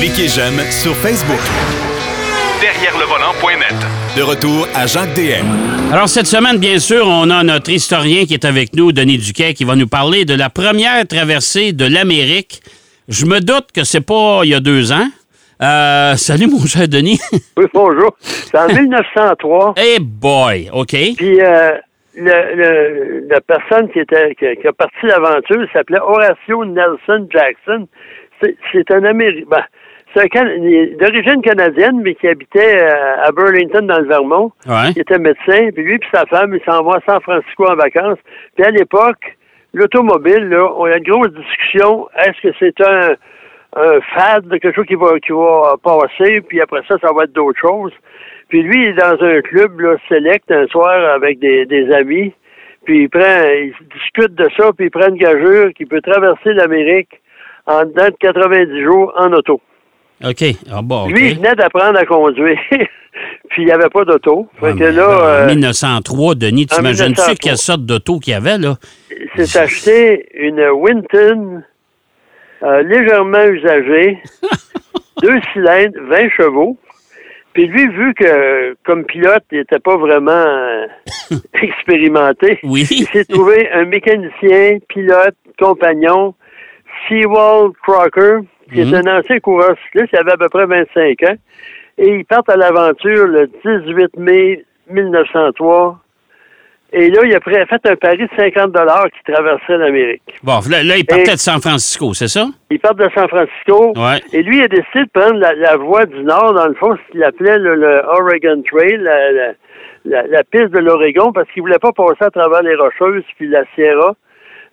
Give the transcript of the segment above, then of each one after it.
Cliquez j'aime sur Facebook. Derrière le volant.net. De retour à Jacques DM. Alors, cette semaine, bien sûr, on a notre historien qui est avec nous, Denis Duquet, qui va nous parler de la première traversée de l'Amérique. Je me doute que c'est pas il y a deux ans. Euh, salut, mon cher Denis. Oui, bonjour. C'est en 1903. Hey boy, OK. Puis euh, le, le- la personne qui était qui, qui a parti l'aventure s'appelait Horatio Nelson Jackson. C'est c'est un Américain. c'est un Can- d'origine canadienne, mais qui habitait euh, à Burlington, dans le Vermont. Ouais. Il était médecin. Puis lui et sa femme, ils s'en vont à San Francisco en vacances. Puis à l'époque, l'automobile, là, on a une grosse discussion. Est-ce que c'est un, un fad, quelque chose qui va, qui va passer, puis après ça, ça va être d'autres choses. Puis lui, il est dans un club là, select un soir avec des, des amis. Puis il prend, il discute de ça, puis il prend une gageure qui peut traverser l'Amérique en dedans de 90 jours en auto. OK. Ah bon. Lui, il venait d'apprendre à conduire, puis il n'y avait pas d'auto. Mais là, en euh, 1903, Denis, en t'imagines-tu 1903. quelle sorte d'auto qu'il y avait, là? s'est acheté une Winton euh, légèrement usagée, deux cylindres, 20 chevaux. Puis lui, vu que comme pilote, il n'était pas vraiment euh, expérimenté, Oui. il s'est trouvé un mécanicien, pilote, compagnon, Sewell Crocker, qui Mhm. est un ancien coureur cycliste, il avait à peu près 25 ans. Et ils partent à l'aventure le 18 mai 1903. Et là, il a pris- fait un pari de 50 qui traversait l'Amérique. Bon, là, là, il partait Et- de San Francisco, c'est ça? Il part de San Francisco. Ouais. Et lui, il a décidé de prendre la, la voie du Nord, dans le fond, ce qu'il appelait le, le Oregon Trail, la, la- la- la piste de l'Oregon, parce qu'il voulait pas passer à travers les Rocheuses puis la Sierra,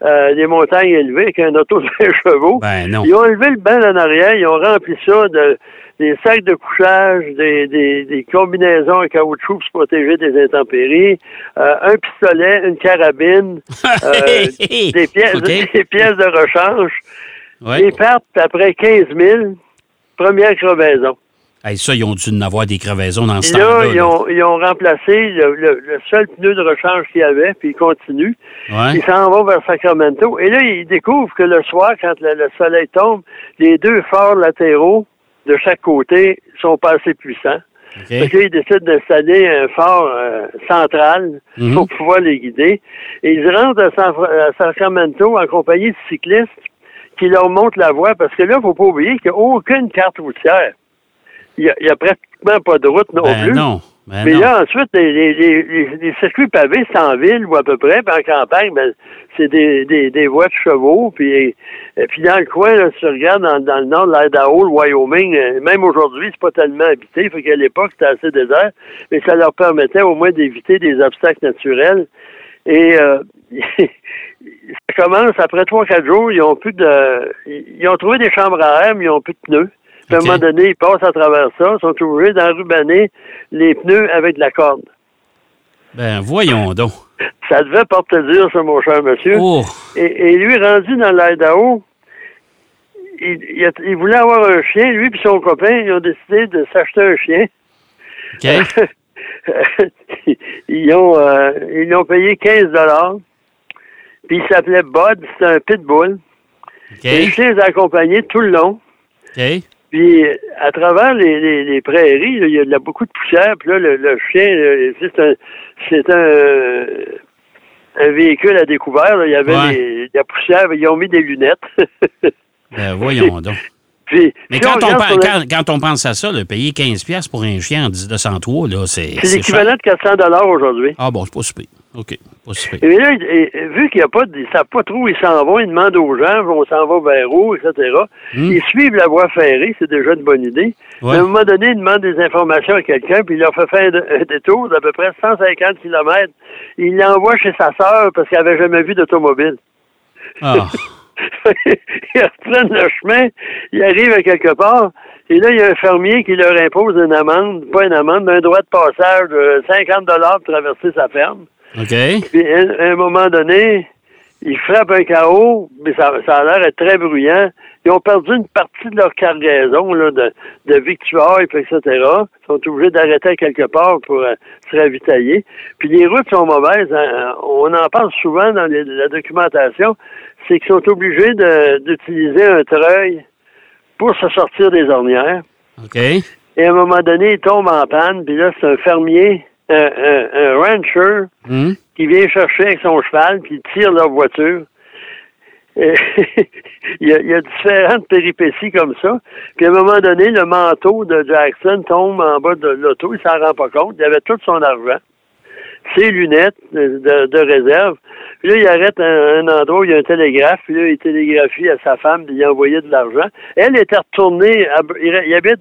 euh, les montagnes élevées, avec un auto de 20 chevaux. Ben non. Ils ont élevé le banc en arrière, ils ont rempli ça de des sacs de couchage, des, des, des combinaisons en caoutchouc pour se protéger des intempéries, euh, un pistolet, une carabine, euh, des, pièces, des pièces de rechange. Ouais. Ils partent après 15 000, première crevaison. Hey, ça, ils ont dû en avoir des crevaisons dans ce là, temps-là. ils là. ont, ils ont remplacé le, le- le seul pneu de rechange qu'il y avait, puis ils continuent. Ouais. Ils s'en vont vers Sacramento. Et là, ils découvrent que le soir, quand le, le soleil tombe, les deux phares latéraux de chaque côté sont pas assez puissants. OK. Fait que là, ils décident d'installer un phare euh, central Mhm. pour pouvoir les guider. Et ils rentrent à, San Fra- à Sacramento en compagnie de cyclistes qui leur montrent la voie, parce que là, il faut pas oublier qu'il n'y a aucune carte routière. Il n'y a, a pratiquement pas de route non Ben plus. non. Ben Mais non. là, ensuite, les, les, les, les- circuits pavés, c'est en ville ou à peu près, puis en campagne, ben, c'est des, des, des voies de chevaux. Puis, et puis dans le coin, là, si tu regardes dans, dans le nord de l'Idaho, le Wyoming, euh, même aujourd'hui, c'est pas tellement habité. Fait qu'à l'époque, c'était assez désert. Mais ça leur permettait au moins d'éviter des obstacles naturels. Et euh, ça commence après trois, quatre jours, ils ont plus de. Ils ont trouvé des chambres à air, mais ils ont plus de pneus. Puis à un moment donné, ils passent à travers ça, sont obligés d'enrubaner les pneus avec de la corde. Ben voyons donc. Ça devait pas te dire, ça, mon cher monsieur. Oh. Et, et lui, rendu dans l'Idaho, il, il, a- il voulait avoir un chien. Lui et son copain, ils ont décidé de s'acheter un chien. OK. ils ont euh, ils l'ont payé 15 dollars. Puis il s'appelait Bud, c'était un pitbull. Et le OK. chien les a accompagnés tout le long. OK. Puis à travers les, les, les prairies, là, il y a de la- beaucoup de poussière. Puis là, le, le chien, c'est un c'est un, un véhicule à découvert. là. Il y avait Ouais. les- la poussière. Ils ont mis des lunettes. Ben voyons donc. Puis, Mais si quand on, regarde pen- sur la- quand, quand on pense à ça, là, payer 15$ piastres pour un chien en 1903, là, c'est. c'est l'équivalent de 400 dollars aujourd'hui. Ah bon, c'est pas super. OK. Et là, et- et vu qu'il n'y a pas, de- ils savent pas trop où ils s'en vont, ils demandent aux gens, on s'en va vers où, etc. Hmm. Ils suivent la voie ferrée, c'est déjà une bonne idée. Ouais. Mais à un moment donné, ils demandent des informations à quelqu'un, puis il leur fait faire un, détour d'à peu près 150 km. Il l'envoie chez sa sœur parce qu'elle avait jamais vu d'automobile. Ah. ils reprennent le chemin, ils arrivent à quelque part, et là, il y a un fermier qui leur impose une amende, pas une amende, mais un droit de passage de 50 dollars pour traverser sa ferme. OK. Puis, à un, moment donné, ils frappent un chaos, mais ça, ça a l'air très bruyant. Ils ont perdu une partie de leur cargaison là, de, de victuailles, etc. Ils sont obligés d'arrêter à quelque part pour euh, se ravitailler. Puis les routes sont mauvaises. hein. On en parle souvent dans les- la documentation. C'est qu'ils sont obligés d'utiliser un treuil pour se sortir des ornières. OK. Et à un moment donné, il tombe en panne, puis là, c'est un fermier, un, un- un rancher, Hmm? qui vient chercher avec son cheval, puis il tire leur voiture. Il, y a, il y a différentes péripéties comme ça. Puis à un moment donné, le manteau de Jackson tombe en bas de l'auto, il s'en rend pas compte. Il avait tout son argent, ses lunettes de, réserve. Puis là, il arrête un, un endroit où il y a un télégraphe, puis là, il télégraphie à sa femme, puis il envoyait de l'argent. Elle était retournée, à, il habite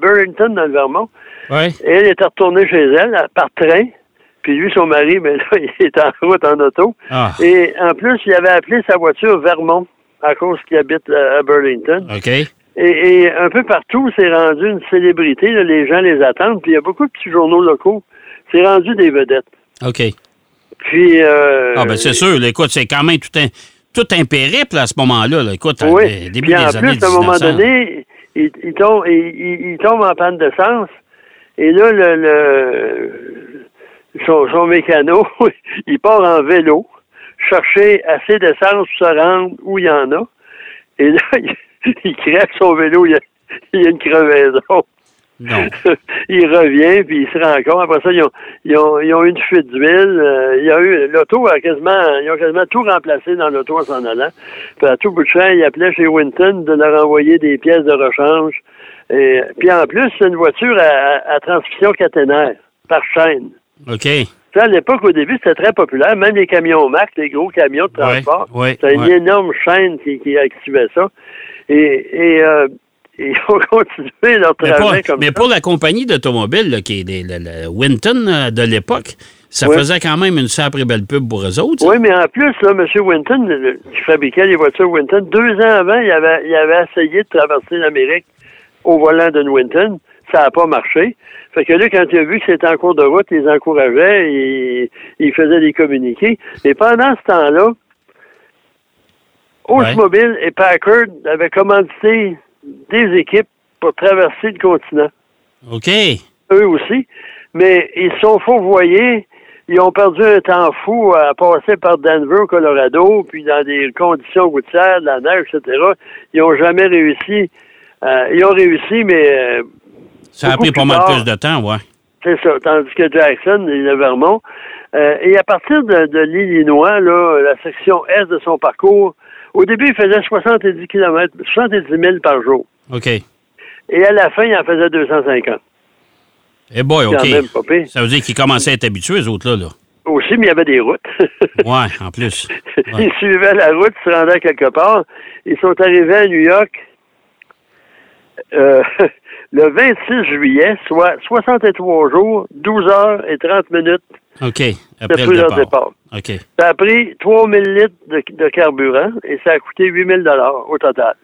Burlington, dans le Vermont. Elle était retournée chez elle par train. Puis lui, son mari, ben là, il est en route en auto. Ah. Et en plus, il avait appelé sa voiture Vermont à cause qu'il habite à à Burlington. OK. Et, et un peu partout, c'est rendu une célébrité. là, les gens les attendent. Puis il y a beaucoup de petits journaux locaux. C'est rendu des vedettes. OK. Puis... Euh, Ah, ben c'est sûr. là, écoute, c'est quand même tout un, tout un périple à ce moment-là. là. Écoute, Oui. début Puis en années plus, à un moment 1900. donné, il, il tombe, il, il- il tombe en panne d'essence. Et là, le, le son, son mécano, il part en vélo, chercher assez d'essence pour se rendre où il y en a. Et là, il, il crève son vélo, il y a, il y a une crevaison. Non. il revient, puis il se rend compte. Après ça, ils ont, ils ont, ils ont eu une fuite d'huile. Euh, il y a eu, l'auto a quasiment, ils ont quasiment tout remplacé dans l'auto en s'en allant. Puis à tout bout de champ, il appelait chez Winton de leur envoyer des pièces de rechange. Et, puis en plus, c'est une voiture à, à- à transmission caténaire, par chaîne. OK. Ça, à l'époque, au début, c'était très populaire. Même les camions Mac, les gros camions de Ouais, transport, ouais, c'était une ouais. énorme chaîne qui, qui activait ça. Et, et euh, ils ont continué leur Mais, pas- comme mais ça. pour la compagnie d'automobile, qui est le, le Winton euh, de l'époque, ça faisait quand même une sacrée belle pub pour eux autres. ça. Oui, mais en plus, là, M. Winton, le- qui fabriquait les voitures Winton, deux ans avant, il avait, il avait essayé de traverser l'Amérique au volant d'une Winton. Ça n'a pas marché. Fait que là, quand il a vu que c'était en cours de route, il les encourageait, il, il faisait des communiqués. Et pendant ce temps-là, Oldsmobile et Packard avaient commandité des équipes pour traverser le continent OK. eux aussi, mais ils sont fourvoyés. Ils ont perdu un temps fou à passer par Denver, Colorado, puis dans des conditions routières, de la neige, etc. Ils n'ont jamais réussi. Euh, ils ont réussi, mais euh, Ça a pris pas mal plus de temps, ouais. c'est ça. Tandis que Jackson et le Vermont. euh, et à partir de, de l'Illinois, là, la section est de son parcours, au début, il faisait 70 km, 70 000 par jour. OK. Et à la fin, il en faisait 250. Eh boy, même OK. pas pire. Ça veut dire qu'ils commençaient à être habitués, les autres, là. là. Aussi, mais il y avait des routes. Ouais, en plus. Ouais. Ils suivaient la route, se rendaient quelque part. Ils sont arrivés à New York euh, le 26 juillet, soit 63 jours, 12 heures et 30 minutes OK. Après depuis le leur départ. départ. OK. Ça a pris 3000 litres de, de carburant et ça a coûté 8000 dollars au total.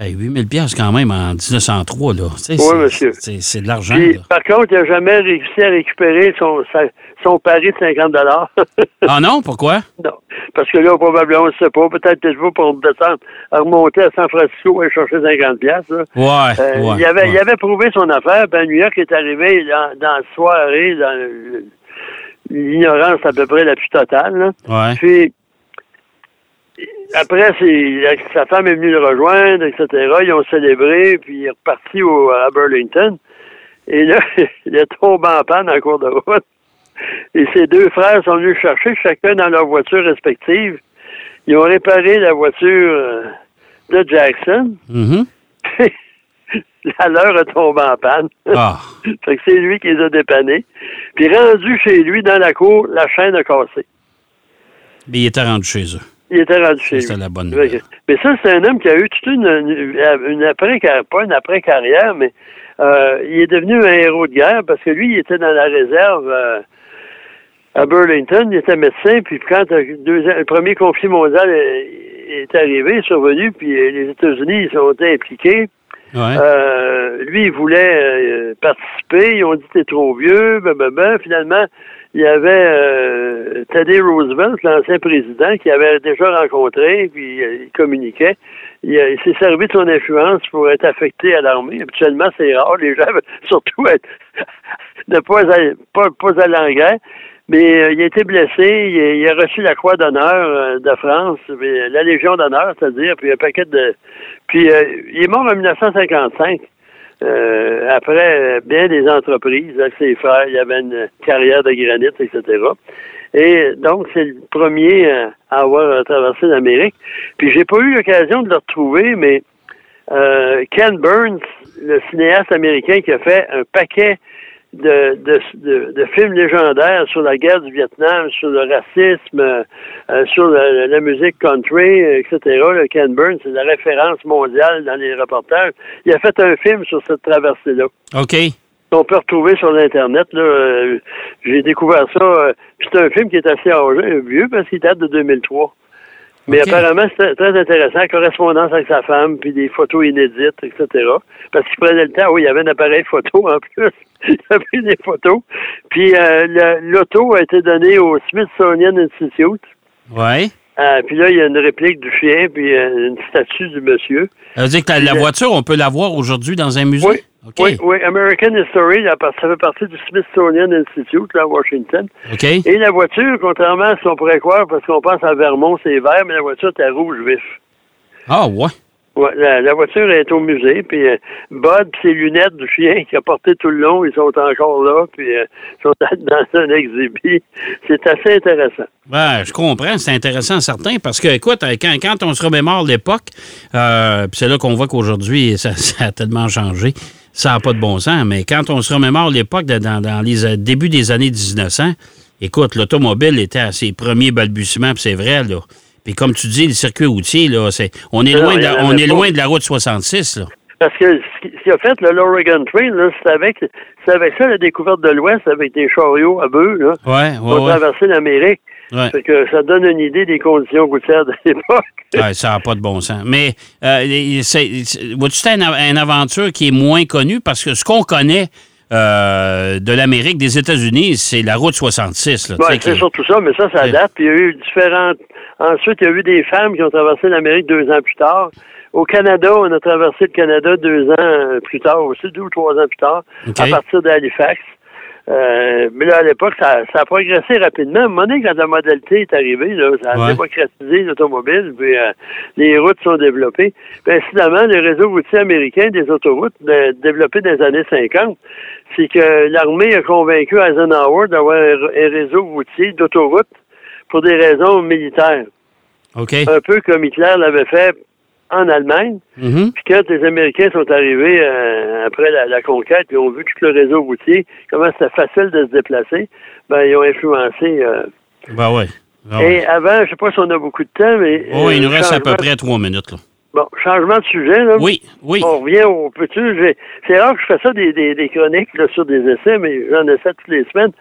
Hey, 8000 pièces quand même en 1903, là. Tu sais, Oui, monsieur. C'est de l'argent, par contre, il n'a jamais réussi à récupérer son, sa- son pari de 50 dollars. Ah non? Pourquoi? non. Parce que là, probablement, on ne sait pas. Peut-être que je vais pour descendre, à remonter à San Francisco et chercher 50 pièces. Ouais, Euh, ouais. il, avait, ouais. il avait prouvé son affaire. Ben, New York est arrivé dans, dans la soirée, dans l'ignorance à peu près la plus totale. là. Ouais. Puis, après, sa femme est venue le rejoindre, etc. Ils ont célébré, puis il est reparti au, à Burlington. Et là, il est tombé en panne en cours de route. Et ses deux frères sont venus chercher, chacun dans leur voiture respective. Ils ont réparé la voiture euh, de Jackson. Mhm. la leur est tombée en panne. Ah. fait que c'est lui qui les a dépannés. Puis rendu chez lui, dans la cour, la chaîne a cassé. Mais il était rendu chez eux. Il était rendu chez lui. La bonne nouvelle. Mais ça, c'est un homme qui a eu toute une, une, une après pas une après-carrière, mais euh, il est devenu un héros de guerre parce que lui, il était dans la réserve euh, à Burlington, il était médecin, puis quand le, deuxième- le premier conflit mondial est, arrivé, est survenu, puis les États-Unis ils sont impliqués. Ouais. Euh, lui, il voulait euh, participer. Ils ont dit t'es trop vieux. Ben, ben, ben. Finalement, il y avait euh, Teddy Roosevelt, l'ancien président, qui avait déjà rencontré, puis il communiquait. Il, il s'est servi de son influence pour être affecté à l'armée. Habituellement, c'est rare. Les gens, veulent surtout, être, ne pas aller, pas, pas aller en guerre. Mais euh, il a été blessé, il a, il a reçu la Croix d'honneur euh, de France, puis la Légion d'honneur, c'est-à-dire, puis un paquet de... Puis euh, il est mort en 1955. euh, après bien des entreprises, avec ses frères, il avait une carrière de granit, etc. Et donc, c'est le premier euh, à avoir euh, traversé l'Amérique. Puis j'ai pas eu l'occasion de le retrouver, mais euh, Ken Burns, le cinéaste américain qui a fait un paquet de, de, de, de films légendaires sur la guerre du Vietnam, sur le racisme, euh, sur la, la musique country, etc. Le Ken Burns, c'est la référence mondiale dans les reportages. Il a fait un film sur cette traversée-là OK. qu'on peut retrouver sur l'Internet. Euh, j'ai découvert ça. euh, c'est un film qui est assez âgé, vieux parce qu'il date de 2003. Mais apparemment, c'était très intéressant, correspondance avec sa femme, puis des photos inédites, etc. Parce qu'il prenait le temps. Oui, il y avait un appareil photo en plus. il a pris des photos. Puis euh, l'auto a été donné au Smithsonian Institute. Ouais. Euh, puis là, il y a une réplique du chien, puis euh, une statue du monsieur. Ça veut dire que la, la voiture, on peut la voir aujourd'hui dans un musée? Oui. Oui, oui, American History, là, ça fait partie du Smithsonian Institute, là, à Washington. OK. Et la voiture, contrairement à ce qu'on pourrait croire, parce qu'on pense à Vermont, c'est vert, mais la voiture était rouge vif. Ah, ouais. La, voiture est au musée, puis euh, Bud pis ses lunettes du chien qu'il a porté tout le long, ils sont encore là, puis euh, ils sont dans un exhibit. C'est assez intéressant. Ben, je comprends, c'est intéressant certain parce que, écoute, euh, quand, quand on se remémore l'époque, euh, puis c'est là qu'on voit qu'aujourd'hui, ça, a tellement changé, ça n'a pas de bon sens, mais quand on se remémore l'époque, dans, dans les euh, débuts des années 1900, écoute, l'automobile était à ses premiers balbutiements, puis c'est vrai, là. Puis comme tu dis, le circuit routier, là, c'est, on est, loin, de la, on est loin de la route 66, là. Parce que ce qui- ce qu'il a fait, l'Oregon Trail, c'est avec, avec ça la découverte de l'Ouest, avec des chariots à bœufs, là, Ouais, pour ouais, traverser l'Amérique. Fait que ça donne une idée des conditions routières de l'époque. Ça n'a pas de bon sens. Mais euh, c'est, une aventure qui est moins connue parce que ce qu'on connaît euh, de l'Amérique, des États-Unis, c'est la route 66. Là, tu sais, Ouais, c'est surtout ça, mais ça, ça date. Puis il y a eu différentes. Ensuite, il y a eu des femmes qui ont traversé l'Amérique deux ans plus tard. Au Canada, on a traversé le Canada deux ans euh, plus tard aussi, deux ou trois ans plus tard, à partir d'Halifax. Euh, mais là, à l'époque, ça, ça a progressé rapidement. À un moment donné, quand la modalité est arrivée, là, ça a Ouais. démocratisé l'automobile, puis euh, les routes sont développées. Puis, incidemment, le réseau routier américain des autoroutes, de- développé dans les années 50, c'est que l'armée a convaincu Eisenhower d'avoir un, un réseau routier d'autoroutes pour des raisons militaires. OK. Un peu comme Hitler l'avait fait en Allemagne. Mhm. Puis quand les Américains sont arrivés euh, après la, la conquête, ils ont vu tout le réseau routier, comment c'était facile de se déplacer, ben ils ont influencé. euh, Ben ouais. Ben ouais. Et avant, je sais pas si on a beaucoup de temps, mais Oh, il euh, nous reste à peu près trois minutes. Là. Bon, changement de sujet là. Oui, oui. On revient au j'ai- C'est rare que je fais ça des, des, des chroniques là, sur des essais, mais j'en essaie toutes les semaines.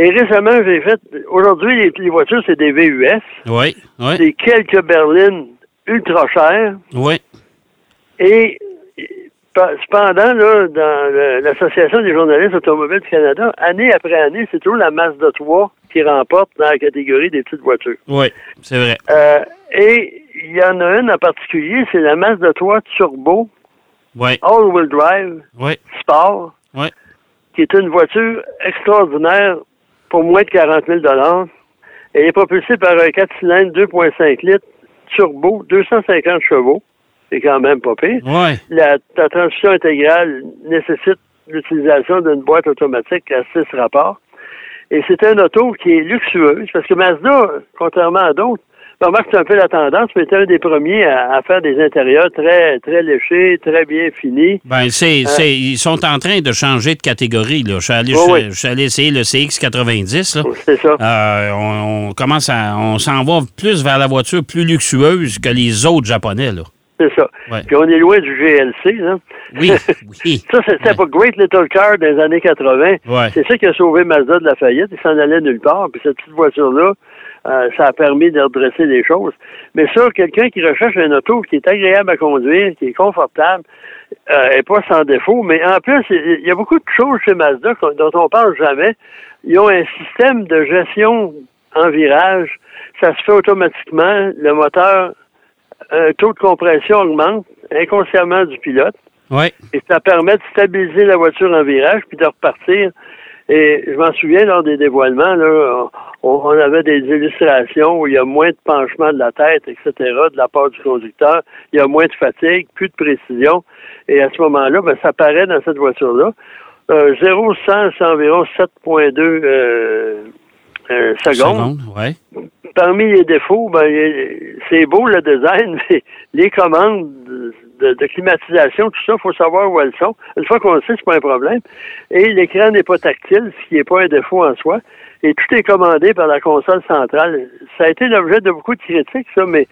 Et récemment, j'ai fait. Aujourd'hui, les, les voitures, c'est des VUS. Oui, oui, C'est quelques berlines ultra chères. oui. Et cependant, là, dans l'Association des journalistes automobiles du Canada, année après année, c'est toujours la Mazda 3 qui remporte dans la catégorie des petites voitures. Oui, c'est vrai. Euh, et il y en a une en particulier, c'est la Mazda 3 Turbo Oui, All-Wheel Drive oui, Sport, oui. qui est une voiture extraordinaire pour moins de 40 000 Elle est propulsée par un 4 cylindres 2.5 litres turbo, 250 chevaux. C'est quand même pas pire. Oui, La, la transmission intégrale nécessite l'utilisation d'une boîte automatique à 6 rapports. Et c'est un auto qui est luxueuse, parce que Mazda, contrairement à d'autres, remarque, c'est un peu la tendance, mais c'est un des premiers à, à faire des intérieurs très, très léchés, très bien finis. Ben, c'est, c'est, ils sont en train de changer de catégorie. Là. Je, suis allé, Oh, je, oui. je suis allé essayer le CX90. Là. C'est ça. Euh, on, on commence à, on s'en va plus vers la voiture plus luxueuse que les autres japonais. Là. C'est ça. Ouais. Puis on est loin du GLC, là. Oui, oui. Ça, c'était pas Great Little Car les années 80. Ouais. C'est ça qui a sauvé Mazda de la faillite. Il s'en allait nulle part. Puis cette petite voiture-là, euh, ça a permis de redresser les choses. Mais ça, quelqu'un qui recherche un auto qui est agréable à conduire, qui est confortable, euh, est pas sans défaut. Mais en plus, il y a beaucoup de choses chez Mazda dont on parle jamais. Ils ont un système de gestion en virage. Ça se fait automatiquement. Le moteur, un taux de compression augmente inconsciemment du pilote Oui, et ça permet de stabiliser la voiture en virage puis de repartir Et je m'en souviens, lors des dévoilements, là, on, on avait des illustrations où il y a moins de penchement de la tête, etc., de la part du conducteur. Il y a moins de fatigue, plus de précision. Et à ce moment-là, ben, ça paraît dans cette voiture-là. Euh, 0 100, c'est environ 7,2 euh, euh, secondes. Seconde, ouais. Parmi les défauts, ben, c'est beau le design, mais les commandes de, climatisation, tout ça, il faut savoir où elles sont. Une fois qu'on le sait, c'est pas un problème. Et l'écran n'est pas tactile, ce qui n'est pas un défaut en soi. Et tout est commandé par la console centrale. Ça a été l'objet de beaucoup de critiques, ça, mais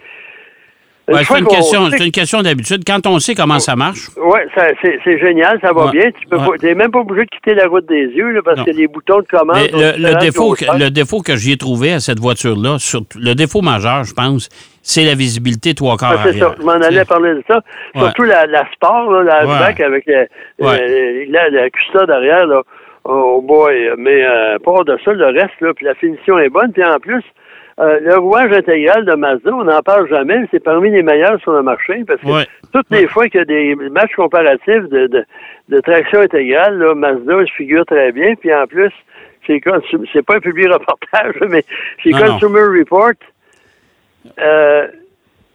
Ouais, fois c'est une c'est une question d'habitude. Quand on sait comment ça marche, oui, c'est génial, ça va Ouais, bien. Tu ouais. t'es même pas obligé de quitter la route des yeux là, parce Non. que les boutons de commande. le, le défaut, que, le défaut que j'y ai trouvé à cette voiture-là, le défaut majeur, je pense, c'est la visibilité trois quarts Ah, c'est ça, arrière. je m'en allais parler de ça. Ouais. Surtout la, la sport, là, la Ouais. hatchback avec Ouais. le- la, la custode derrière, là. Oh boy, mais euh, pas de ça, le reste, là, puis la finition est bonne, puis en plus, euh, le rouage intégral de Mazda, on n'en parle jamais, mais c'est parmi les meilleurs sur le marché, parce que Ouais. toutes les fois qu'il y a des matchs comparatifs de, de, de traction intégrale, là, Mazda se figure très bien, puis en plus, c'est c'est pas un public reportage, mais c'est non. Consumer Report. Euh,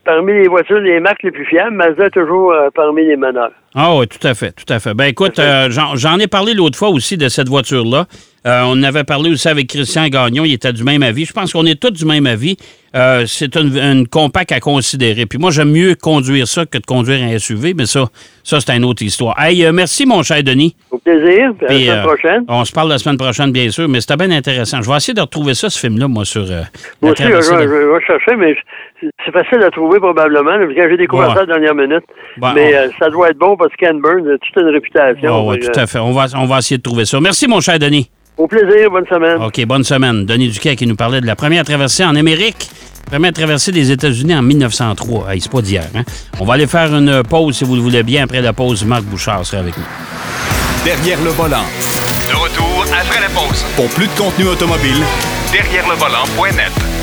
parmi les voitures, les marques les plus fiables, Mazda est toujours euh, parmi les meneurs. Ah oui, tout à fait, tout à fait. Ben écoute, euh, j'en ai parlé l'autre fois aussi de cette voiture-là. Euh, on avait parlé aussi avec Christian Gagnon, il était du même avis. Je pense qu'on est tous du même avis. Euh, c'est une, une compacte à considérer. Puis moi, j'aime mieux conduire ça que de conduire un SUV, mais ça, ça c'est une autre histoire. Hey, euh, merci, mon cher Denis. Au plaisir, puis à la semaine prochaine. On se parle la semaine prochaine, bien sûr, mais c'était bien intéressant. Je vais essayer de retrouver ça, ce film-là, moi, sur Moi aussi, je, de- vais chercher, mais c'est facile à trouver probablement, là, parce que j'ai découvert Ouais. ça à la dernière minute. Bon, mais on- ça doit être bon parce que Ken Burns a toute une réputation. Ouais, que, tout à fait. On va, on va essayer de trouver ça. Merci, mon cher Denis. Au plaisir, bonne semaine. OK, bonne semaine. Denis Duquet qui nous parlait de la première traversée en Amérique, première traversée des États-Unis en 1903. Hey, c'est pas d'hier, hein? On va aller faire une pause, si vous le voulez bien. Après la pause, Marc Bouchard sera avec nous. Derrière le volant. De retour après la pause. Pour plus de contenu automobile, Derrière le volant.net.